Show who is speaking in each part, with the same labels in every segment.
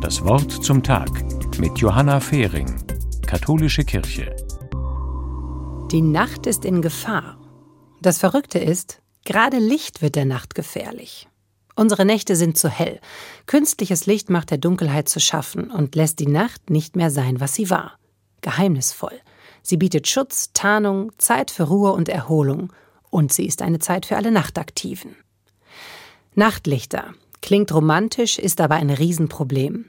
Speaker 1: Das Wort zum Tag mit Johanna Fehring, Katholische Kirche.
Speaker 2: Die Nacht ist in Gefahr. Das Verrückte ist, gerade Licht wird der Nacht gefährlich. Unsere Nächte sind zu hell. Künstliches Licht macht der Dunkelheit zu schaffen und lässt die Nacht nicht mehr sein, was sie war. Geheimnisvoll. Sie bietet Schutz, Tarnung, Zeit für Ruhe und Erholung. Und sie ist eine Zeit für alle Nachtaktiven. Nachtlichter. Klingt romantisch, ist aber ein Riesenproblem.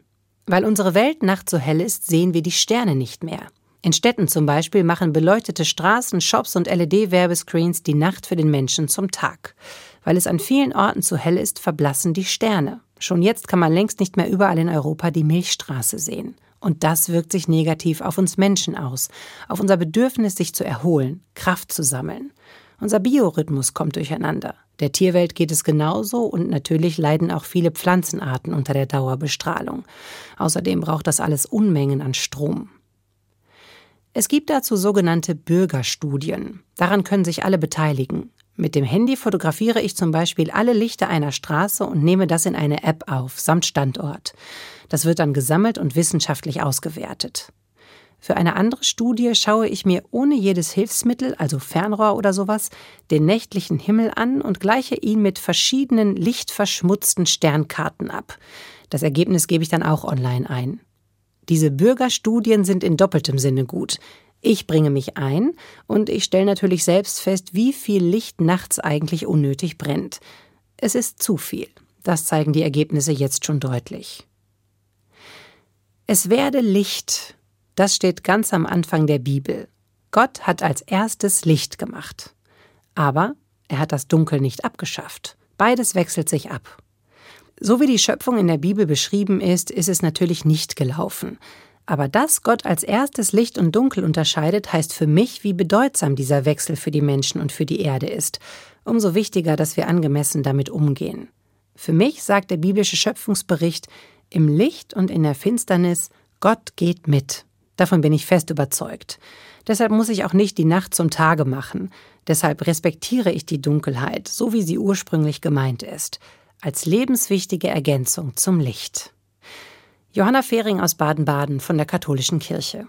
Speaker 2: Weil unsere Welt nachts so hell ist, sehen wir die Sterne nicht mehr. In Städten zum Beispiel machen beleuchtete Straßen, Shops und LED-Werbescreens die Nacht für den Menschen zum Tag. Weil es an vielen Orten zu hell ist, verblassen die Sterne. Schon jetzt kann man längst nicht mehr überall in Europa die Milchstraße sehen. Und das wirkt sich negativ auf uns Menschen aus, auf unser Bedürfnis, sich zu erholen, Kraft zu sammeln. Unser Biorhythmus kommt durcheinander. Der Tierwelt geht es genauso und natürlich leiden auch viele Pflanzenarten unter der Dauerbestrahlung. Außerdem braucht das alles Unmengen an Strom. Es gibt dazu sogenannte Bürgerstudien. Daran können sich alle beteiligen. Mit dem Handy fotografiere ich zum Beispiel alle Lichter einer Straße und nehme das in eine App auf, samt Standort. Das wird dann gesammelt und wissenschaftlich ausgewertet. Für eine andere Studie schaue ich mir ohne jedes Hilfsmittel, also Fernrohr oder sowas, den nächtlichen Himmel an und gleiche ihn mit verschiedenen lichtverschmutzten Sternkarten ab. Das Ergebnis gebe ich dann auch online ein. Diese Bürgerstudien sind in doppeltem Sinne gut. Ich bringe mich ein und ich stelle natürlich selbst fest, wie viel Licht nachts eigentlich unnötig brennt. Es ist zu viel. Das zeigen die Ergebnisse jetzt schon deutlich. Es werde Licht, das steht ganz am Anfang der Bibel. Gott hat als erstes Licht gemacht. Aber er hat das Dunkel nicht abgeschafft. Beides wechselt sich ab. So wie die Schöpfung in der Bibel beschrieben ist, ist es natürlich nicht gelaufen. Aber dass Gott als erstes Licht und Dunkel unterscheidet, heißt für mich, wie bedeutsam dieser Wechsel für die Menschen und für die Erde ist. Umso wichtiger, dass wir angemessen damit umgehen. Für mich sagt der biblische Schöpfungsbericht, im Licht und in der Finsternis, Gott geht mit. Davon bin ich fest überzeugt. Deshalb muss ich auch nicht die Nacht zum Tage machen. Deshalb respektiere ich die Dunkelheit, so wie sie ursprünglich gemeint ist, als lebenswichtige Ergänzung zum Licht. Johanna Fehring aus Baden-Baden von der Katholischen Kirche.